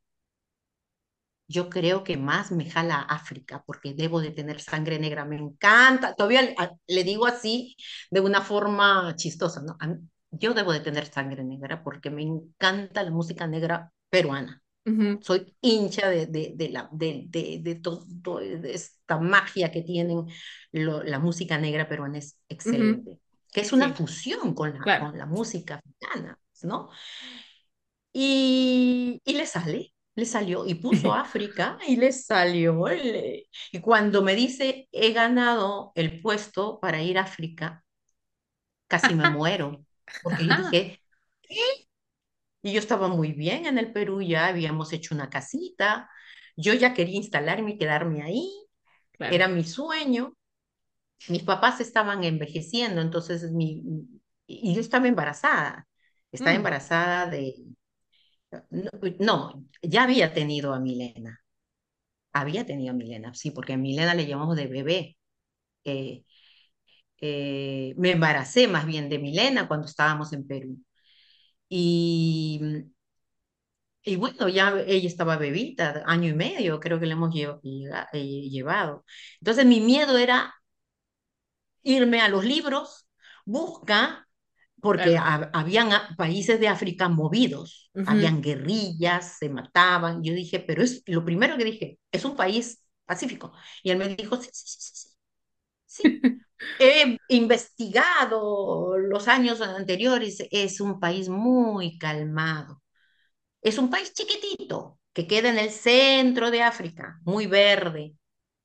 S4: yo creo que más me jala África, porque debo de tener sangre negra, me encanta, todavía le, digo así de una forma chistosa, ¿no? Yo debo de tener sangre negra porque me encanta la música negra peruana. Soy hincha de, de, de la, de, de, todo, de esta magia que tienen la música negra peruana, es excelente. Que es una fusión con la, con la música africana, ¿no? Y, y le sale, le salió y puso África y le salió. Y cuando me dice, he ganado el puesto para ir a África, casi me muero, porque yo dije, ¿qué? Y yo estaba muy bien en el Perú, ya habíamos hecho una casita, yo ya quería instalarme y quedarme ahí, era mi sueño. Mis papás estaban envejeciendo, entonces mi, y yo estaba embarazada, estaba mm. embarazada de, no, ya había tenido a Milena. Había tenido a Milena, sí, porque a Milena le llamamos de bebé. Eh, eh, me embaracé más bien de Milena cuando estábamos en Perú. Y, y bueno, ya ella estaba bebita, año y medio, creo que le hemos eh, llevado. Entonces mi miedo era irme a los libros, busca porque habían países de África movidos, habían guerrillas, se mataban. Yo dije, pero es lo primero que dije, es un país pacífico. Y él me dijo, sí, sí, sí, sí. sí. He investigado los años anteriores, es un país muy calmado. Es un país chiquitito que queda en el centro de África, muy verde,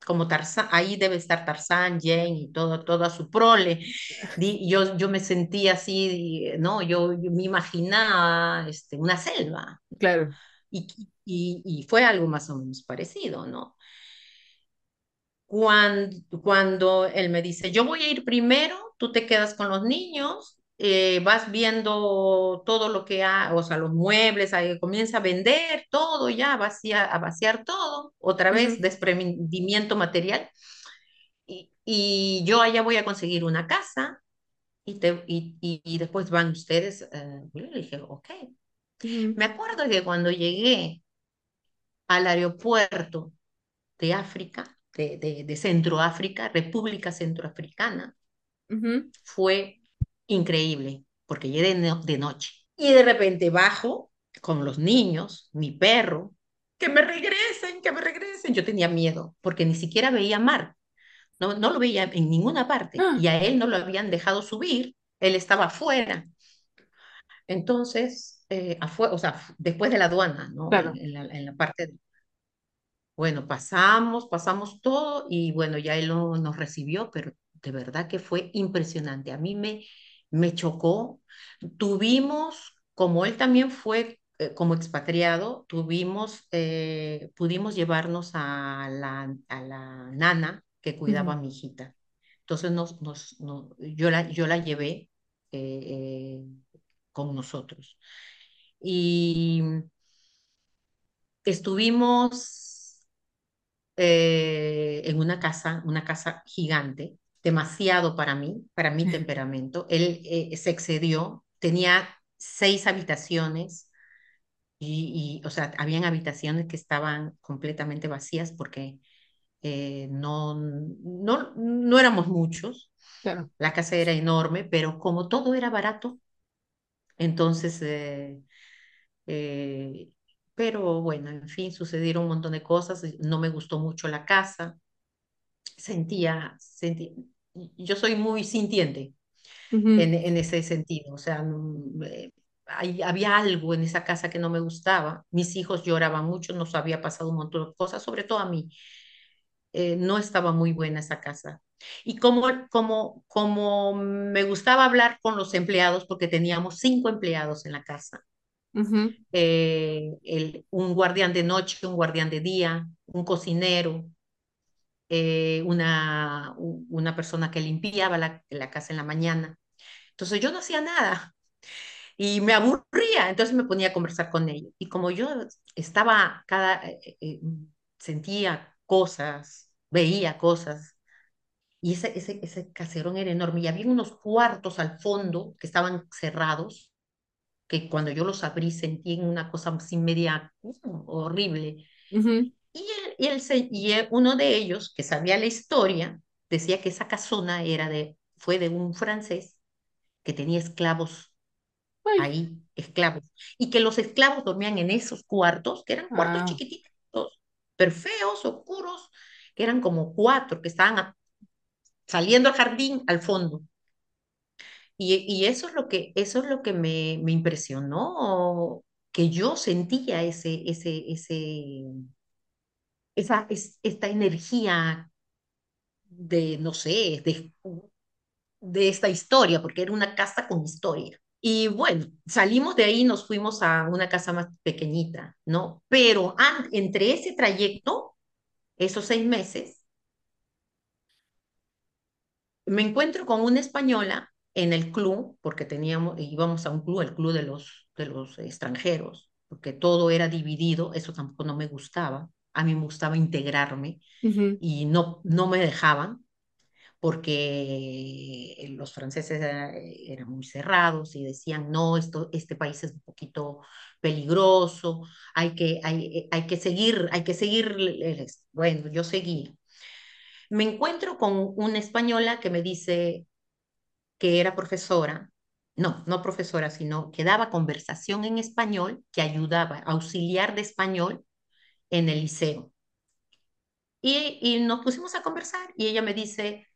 S4: como Tarzán, ahí debe estar Tarzán, Jane y todo, toda su prole. Yo, yo me sentía así, ¿no? Yo, me imaginaba este, una selva.
S2: Claro.
S4: Y, y, y fue algo más o menos parecido, ¿no? Cuando, cuando él me dice, yo voy a ir primero, tú te quedas con los niños, eh, vas viendo todo lo que ha, o sea, los muebles, ahí comienza a vender todo ya, vacía, a vaciar todo, otra vez desprendimiento material. Y, y yo allá voy a conseguir una casa y, te, y, y, y después van ustedes. eh, yo le dije, ok. Me acuerdo que cuando llegué al aeropuerto de África, de, de, de Centroáfrica, República Centroafricana,
S2: ujú.
S4: fue increíble, porque llegué de, no- de noche. Y de repente bajo con los niños, mi perro, que me regresen, que me regresen. Yo tenía miedo, porque ni siquiera veía mar, no, no lo veía en ninguna parte,
S2: Ah,
S4: y a él no lo habían dejado subir, él estaba afuera. Entonces, eh, afuera, o sea, después de la aduana, ¿no?
S2: Claro.
S4: en la, en la parte de Bueno, pasamos, pasamos todo y bueno, ya él no- nos recibió, pero de verdad que fue impresionante. A mí me, me chocó. Tuvimos, como él también fue eh, como expatriado, tuvimos, eh, pudimos llevarnos a la, a la nana que cuidaba a mi hijita. Entonces nos, nos, no- yo la, yo la llevé eh, con nosotros. Y estuvimos en una casa, una casa gigante, demasiado para mí, para mi temperamento. Él eh, se excedió, tenía seis habitaciones y, y, o sea, habían habitaciones que estaban completamente vacías porque eh, no, no, no éramos muchos.
S2: Claro.
S4: La casa era enorme, pero como todo era barato, entonces, eh, eh, pero bueno, en fin, sucedieron un montón de cosas. No me gustó mucho la casa. sentía, sentí, yo soy muy sintiente en, en ese sentido, o sea, eh, hay- había algo en esa casa que no me gustaba, mis hijos lloraban mucho, nos había pasado un montón de cosas, sobre todo a mí, eh, no estaba muy buena esa casa. Y como, como, como me gustaba hablar con los empleados, porque teníamos cinco empleados en la casa, eh, el, un guardián de noche, un guardián de día, un cocinero, eh, una, una persona que limpiaba la, la casa en la mañana. Entonces yo no hacía nada y me aburría, entonces me ponía a conversar con ellos. Y como yo estaba cada, eh, eh, sentía cosas, veía cosas, y ese, ese, ese caserón era enorme, y había unos cuartos al fondo que estaban cerrados, que cuando yo los abrí sentí una cosa así media uh, horrible. Y, él- y, él- uno de ellos, que sabía la historia, decía que esa casona era de, fue de un francés que tenía esclavos
S2: Ay,
S4: ahí, esclavos, y que los esclavos dormían en esos cuartos, que eran cuartos
S2: ah,
S4: chiquititos, pero feos, oscuros, que eran como cuatro, que estaban a- saliendo al jardín al fondo. Y, y eso es lo que, eso es lo que me, me impresionó, que yo sentía ese, ese, ese, esa, es, esta energía de, no sé, de, esta historia, porque era una casa con historia. Y bueno, salimos de ahí nos fuimos a una casa más pequeñita, ¿no? Pero entre ese trayecto, esos seis meses, me encuentro con una española en el club, porque teníamos, íbamos a un club, el club de los, de los extranjeros, porque todo era dividido, eso tampoco no me gustaba. A mí me gustaba integrarme y no, no me dejaban. porque los franceses era- eran muy cerrados y decían, no, esto, este país es un poquito peligroso, hay que, hay, hay que seguir, hay que seguir. Bueno, yo seguí. Me encuentro con una española que me dice que era profesora, no, no profesora, sino que daba conversación en español, que ayudaba, auxiliar de español en el liceo. Y, y nos pusimos a conversar y ella me dice,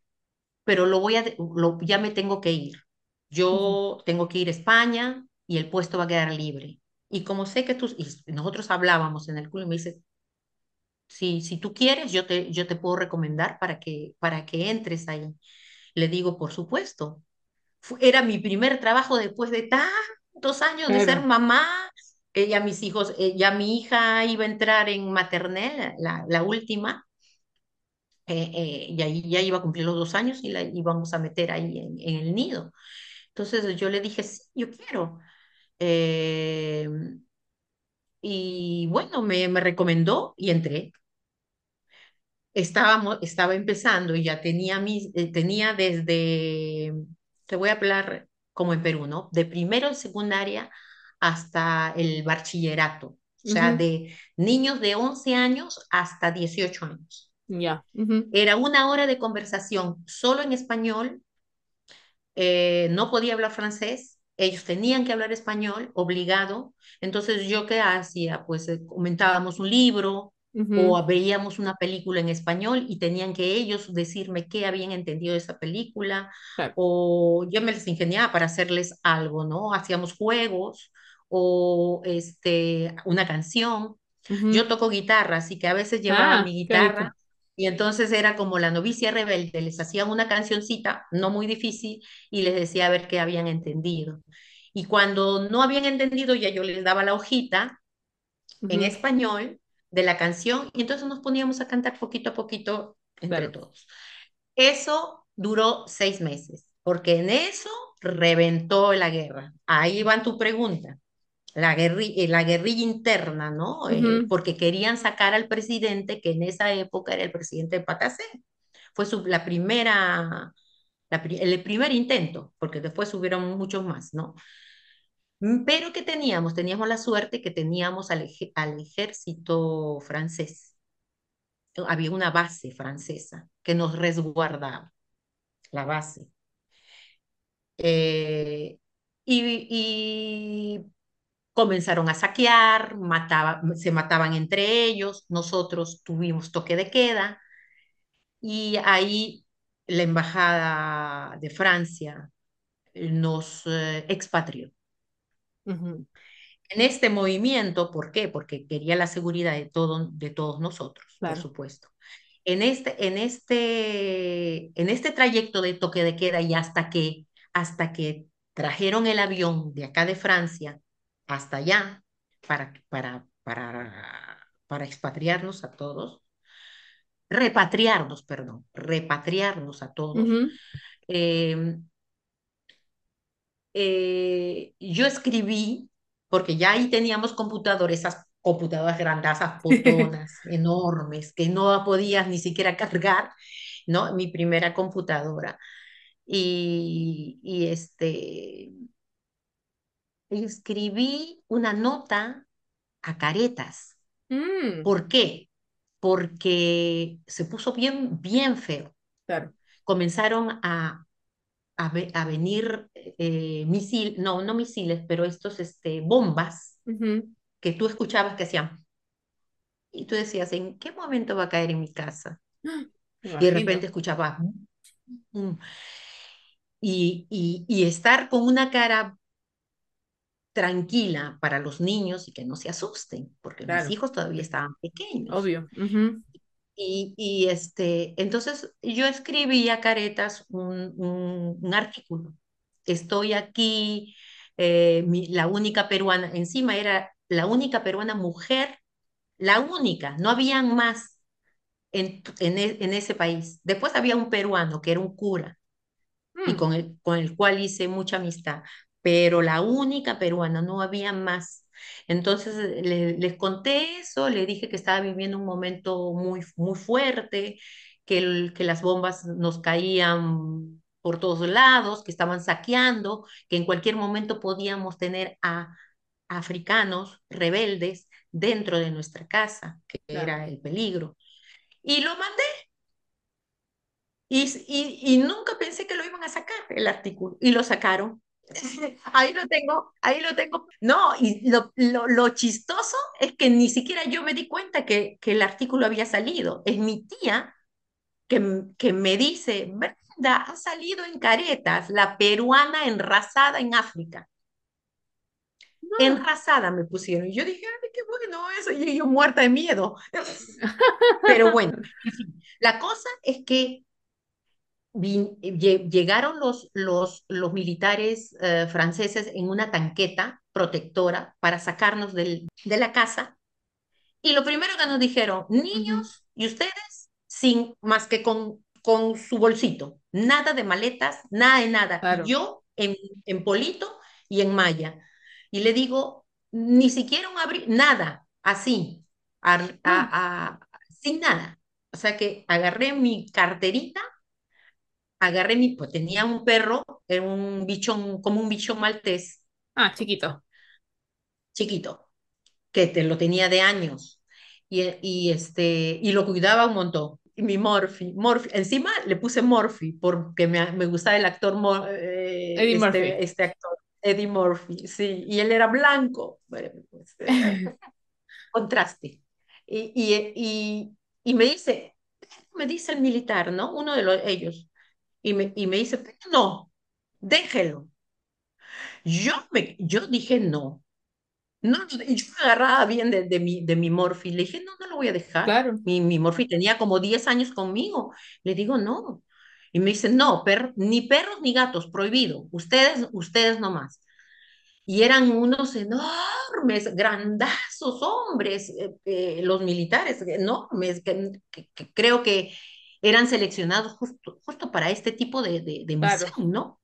S4: pero lo voy a, lo, ya me tengo que ir. Yo tengo que ir a España y el puesto va a quedar libre. Y como sé que tú, y nosotros hablábamos en el club y me dice, si, si tú quieres, yo te, yo te puedo recomendar para que, para que entres ahí. Le digo, por supuesto. Era mi primer trabajo después de tantos años de ser mamá, ya mis hijos, eh, ya mi hija iba a entrar en maternel, la, la última, eh, eh, y ahí ya iba a cumplir los dos años y la íbamos a meter ahí en, en el nido. Entonces yo le dije, sí, yo quiero. Eh, y bueno, me, me recomendó y entré. Estábamos, estaba empezando y ya tenía, mis, eh, tenía desde, te voy a hablar como en Perú, ¿no? De primero en secundaria hasta el bachillerato. O sea,
S2: Ujú.
S4: de niños de 11 años hasta 18 años.
S2: Ya. ujú,
S4: Era una hora de conversación solo en español eh, no podía hablar francés, ellos tenían que hablar español, obligado. Entonces, ¿yo qué hacía? Pues eh, comentábamos un libro
S2: ujú,
S4: o veíamos una película en español y tenían que ellos decirme qué habían entendido de esa película
S2: Claro.
S4: o yo me les ingeniaba para hacerles algo, ¿no? Hacíamos juegos o este, una canción.
S2: ujú.
S4: Yo toco guitarra, así que a veces llevaba
S2: Ah,
S4: mi guitarra y entonces era como la novicia rebelde, les hacía una cancioncita, no muy difícil, y les decía a ver qué habían entendido. Y cuando no habían entendido, ya yo les daba la hojita en
S2: Ujú,
S4: español de la canción, y entonces nos poníamos a cantar poquito a poquito entre
S2: Claro.
S4: todos. Eso duró seis meses, porque en eso reventó la guerra. Ahí va tu pregunta la guerrilla, la guerrilla interna, ¿no? Eh,
S2: Ujú,
S4: porque querían sacar al presidente, que en esa época era el presidente de Patacé. Fue su, la primera, la, el primer intento, porque después hubieron muchos más, ¿no? Mm, Pero ¿qué teníamos? Teníamos la suerte que teníamos al, al ejército francés. Había una base francesa que nos resguardaba, la base. Eh, y, y comenzaron a saquear, mataba, se mataban entre ellos, nosotros tuvimos toque de queda y ahí la embajada de Francia nos eh, expatrió. En este movimiento, ¿por qué? Porque quería la seguridad de, todo, de todos nosotros, por supuesto. En este, en, este, en este trayecto de toque de queda y hasta que, hasta que trajeron el avión de acá de Francia hasta allá para, para, para, para expatriarnos a todos, repatriarnos, perdón, repatriarnos a todos,
S2: Ujú.
S4: eh, eh, yo escribí, porque ya ahí teníamos computadores, esas computadoras grandazas, potonas, enormes, que no podías ni siquiera cargar, ¿no? Mi primera computadora. Y, y este, escribí una nota a Caretas.
S2: Mm,
S4: ¿Por qué? Porque se puso bien, bien feo.
S2: Claro.
S4: Comenzaron a, a, ve- a venir eh, misiles, no, no misiles, pero estos este, bombas que tú escuchabas que hacían. Y tú decías, ¿en qué momento va a caer en mi casa? Y de repente escuchabas. "Mm". Y, y, y estar con una cara tranquila para los niños y que no se asusten, porque mis
S2: Claro.
S4: hijos todavía estaban pequeños.
S2: Obvio.
S4: Y, y este, entonces yo escribí a Caretas un, un, un artículo. Estoy aquí, eh, mi- la única peruana, encima era la única peruana mujer, la única, no habían más en, en, e- en ese país. Después había un peruano que era un cura y
S2: mm,
S4: con el, con el cual hice mucha amistad, pero la única peruana, no había más. Entonces eh, le- les conté eso, le dije que estaba viviendo un momento muy, muy fuerte, que, el- que las bombas nos caían por todos lados, que estaban saqueando, que en cualquier momento podíamos tener a africanos rebeldes dentro de nuestra casa, que
S2: Claro.
S4: era el peligro. Y lo mandé y, y, y nunca pensé que lo iban a sacar, el artículo, y lo sacaron. Ahí lo tengo, ahí lo tengo. No, y lo, lo, lo chistoso es que ni siquiera yo me di cuenta que, que el artículo había salido. Es mi tía que, que me dice, Brenda, ha salido en Caretas, la peruana enrasada en África.
S2: No.
S4: Enrasada me pusieron. Y yo dije, ay, qué bueno eso. Y yo muerta de miedo. Pero bueno, en fin, la cosa es que llegaron los, los, los militares eh, franceses en una tanqueta protectora para sacarnos del, de la casa. Y lo primero que nos dijeron, niños y ustedes, sin más que con, con su bolsito, nada de maletas, nada de nada. Yo en, en Polito y en Maya. Y le digo, ni siquiera un abrir, nada, así, a, sin nada. O sea que agarré mi carterita agarré mi, pues tenía un perro, era un bichón, como un bichón maltés.
S2: Ah, chiquito.
S4: Chiquito, que te lo tenía de años. Y, y, este, y lo cuidaba un montón. Y mi Morphy, Morphy, encima le puse Morphy porque me, me gustaba el actor eh,
S2: Eddie
S4: este,
S2: Murphy.
S4: este actor, Eddie Murphy, sí, y él era blanco. Bueno, pues, eh, contraste. Y, y, y, y, me dice, me dice el militar, ¿no? Uno de los, ellos, y me, y me dice, no, déjelo. Yo, me, yo dije no. No, yo me agarraba bien de, de, mi, de mi Morphy. Le dije, no, no lo voy a dejar.
S2: Claro.
S4: Mi, mi Morphy tenía como 10 años conmigo. Le digo, no. Y me dice, no, per, ni perros ni gatos, prohibido. Ustedes, ustedes nomás. Y eran unos enormes, grandazos hombres, eh, eh, los militares, enormes, que, que, que creo que eran seleccionados justo, justo para este tipo de, de, misión, ¿no?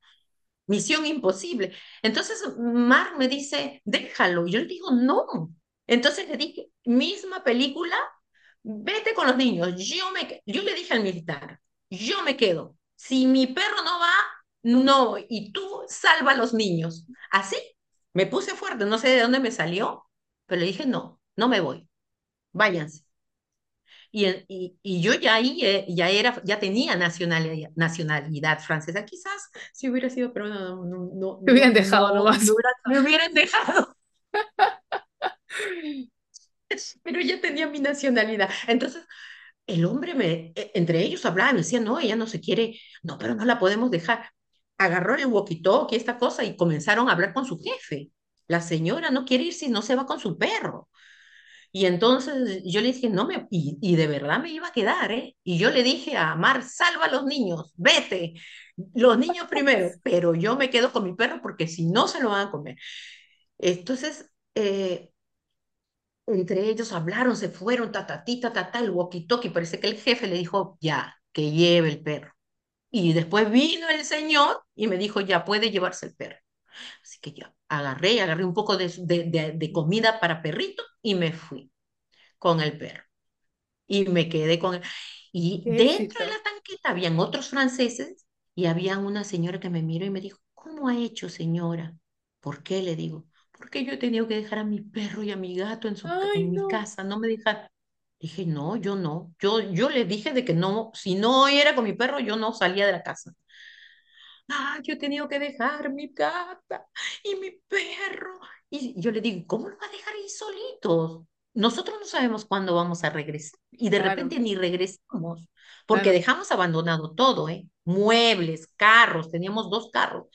S4: Misión imposible. Entonces, Mar me dice, déjalo. Yo le digo, no. Entonces le dije, misma película, vete con los niños. Yo, me, yo le dije al militar, yo me quedo. Si mi perro no va, no, y tú salva a los niños. Así, me puse fuerte, no sé de dónde me salió, pero le dije, no, no me voy. Váyanse. Y, y, yo ya ahí eh, ya, era, ya tenía nacionalidad, nacionalidad francesa. Quizás si hubiera sido, pero no, no, no.
S2: Me hubieran dejado nomás.
S4: me hubieran dejado. pero ya tenía mi nacionalidad. Entonces, el hombre me, e, entre ellos hablaba, me decía, no, ella no se quiere, no, pero no la podemos dejar. Agarró el walkie-talkie, esta cosa, y comenzaron a hablar con su jefe. La señora no quiere ir si no se va con su perro. Y entonces yo le dije, no me, y, y, de verdad me iba a quedar, ¿eh? Y yo le dije a Mar, salva a los niños, vete, los niños primero, pero yo me quedo con mi perro porque si no se lo van a comer. Entonces, eh, entre ellos hablaron, se fueron, ta, ta, ta, ta, ta, el walkie-talkie, parece que el jefe le dijo, ya, que lleve el perro. Y después vino el señor y me dijo, ya puede llevarse el perro. Así que yo agarré, agarré un poco de, de, de, comida para perrito y me fui con el perro. Y me quedé con él. Y dentro de la tanqueta habían otros franceses y había una señora que me miró y me dijo, ¿cómo ha hecho señora? ¿Por qué? Le digo, porque yo he tenido que dejar a mi perro y a mi gato en, su, en mi casa, no me dejan. Dije, no, yo no. Yo, yo le dije de que no, si no era con mi perro, yo no salía de la casa ah, yo he tenido que dejar mi gata y mi perro. Y yo le digo, ¿cómo lo va a dejar ahí solitos? Nosotros no sabemos cuándo vamos a regresar y de repente ni regresamos porque dejamos abandonado todo, ¿eh? Muebles, carros, teníamos dos carros,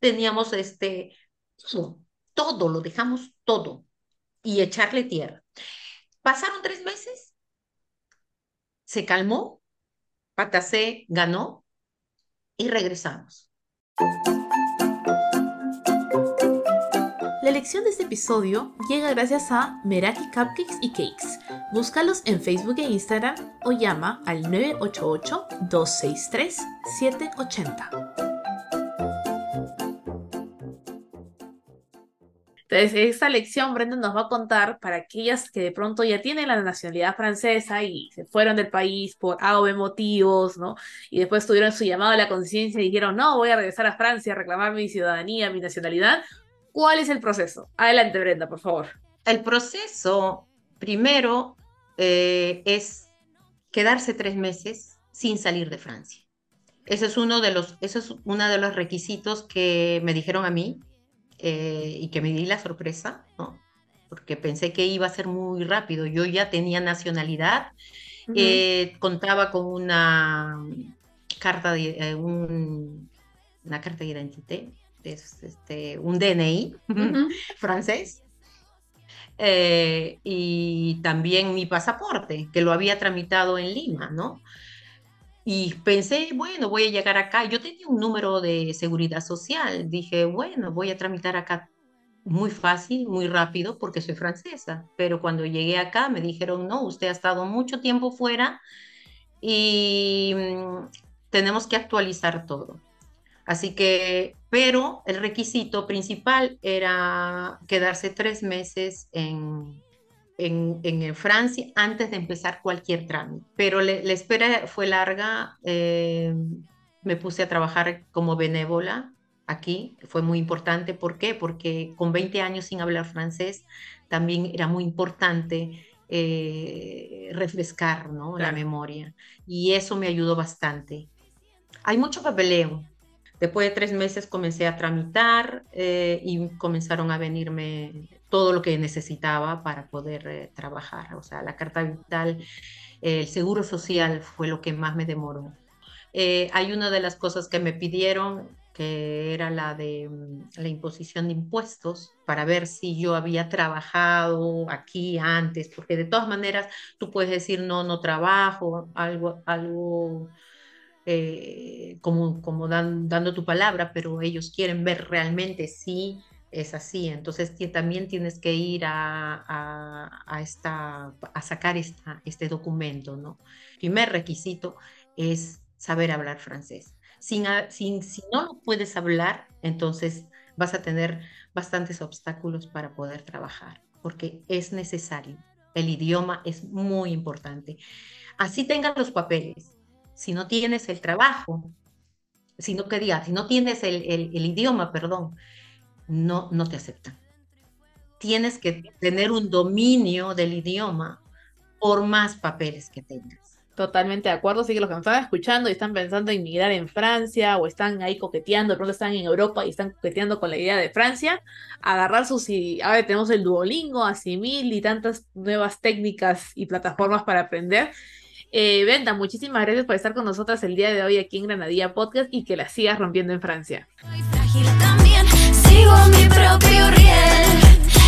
S4: teníamos este, todo, todo, lo dejamos todo y echarle tierra. Pasaron tres meses, se calmó, Patacé ganó y regresamos.
S2: La elección de este episodio llega gracias a Meraki Cupcakes y Cakes. Búscalos en Facebook e Instagram o llama al 988-263-780. Entonces, esta lección Brenda nos va a contar para aquellas que de pronto ya tienen la nacionalidad francesa y se fueron del país por A o B motivos, ¿no? Y después tuvieron su llamado a la conciencia y dijeron, no, voy a regresar a Francia a reclamar mi ciudadanía, mi nacionalidad. ¿Cuál es el proceso? Adelante, Brenda, por favor.
S4: El proceso, primero, eh, es quedarse tres meses sin salir de Francia. Ese es uno de los, ese es uno de los requisitos que me dijeron a mí eh, y que me di la sorpresa, ¿no? porque pensé que iba a ser muy rápido. Yo ya tenía nacionalidad, eh, contaba con una carta de, eh, una carta de identidad, este, un DNI francés. y también mi pasaporte, que lo había tramitado en Lima, ¿no? Y pensé, bueno, voy a llegar acá. Yo tenía un número de seguridad social. Dije, bueno, voy a tramitar acá muy fácil, muy rápido, porque soy francesa. Pero cuando llegué acá me dijeron, no, usted ha estado mucho tiempo fuera y mm, tenemos que actualizar todo. Así que, pero el requisito principal era quedarse tres meses en, en, Francia antes de empezar cualquier trámite. Pero la espera fue larga. Eh, me puse a trabajar como benévola aquí. Fue muy importante. ¿Por qué? Porque con 20 años sin hablar francés también era muy importante eh, refrescar ¿no? la memoria. Y eso me ayudó bastante. Hay mucho papeleo. Después de tres meses comencé a tramitar eh, y comenzaron a venirme todo lo que necesitaba para poder eh, trabajar. O sea, la carta vital, el seguro social fue lo que más me demoró. Eh, hay una de las cosas que me pidieron que era la de mm, la imposición de impuestos para ver si yo había trabajado aquí antes, porque de todas maneras tú puedes decir no, no trabajo, algo, algo eh, como, como dando tu palabra, pero ellos quieren ver realmente si es así. Entonces también tienes que ir a, a, esta, a sacar esta, este documento. ¿no? Primer requisito es saber hablar francés. Sin, sin, si no lo puedes hablar, entonces vas a tener bastantes obstáculos para poder trabajar, porque es necesario. El idioma es muy importante. Así tengan los papeles. Si no tienes el trabajo, si no, que si no tienes el, el, el idioma, perdón, no, no te aceptan. Tienes que tener un dominio del idioma por más papeles que tengas.
S2: Totalmente de acuerdo, así que los que me están escuchando y están pensando en migrar en Francia o están ahí coqueteando, de pronto están en Europa y están coqueteando con la idea de Francia, agarrar sus... Ahora tenemos el Duolingo, Asimil y tantas nuevas técnicas y plataformas para aprender. Eh, Venta, muchísimas gracias por estar con nosotras el día de hoy aquí en Granadilla Podcast y que la sigas rompiendo en Francia mi propio riel.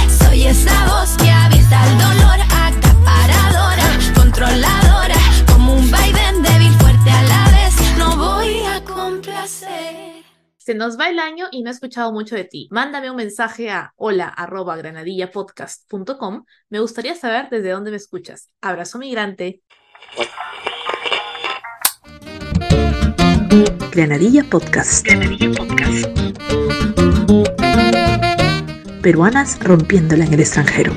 S2: Soy esa voz que avienta el dolor, acaparadora, controladora, como un vaivén débil, fuerte a la vez. No voy a complacer. Se nos va el año y no he escuchado mucho de ti. Mándame un mensaje a hola arroba granadillapodcast.com. Me gustaría saber desde dónde me escuchas. Abrazo migrante.
S1: Granadilla Podcast. Granadilla Podcast peruanas rompiéndola en el extranjero.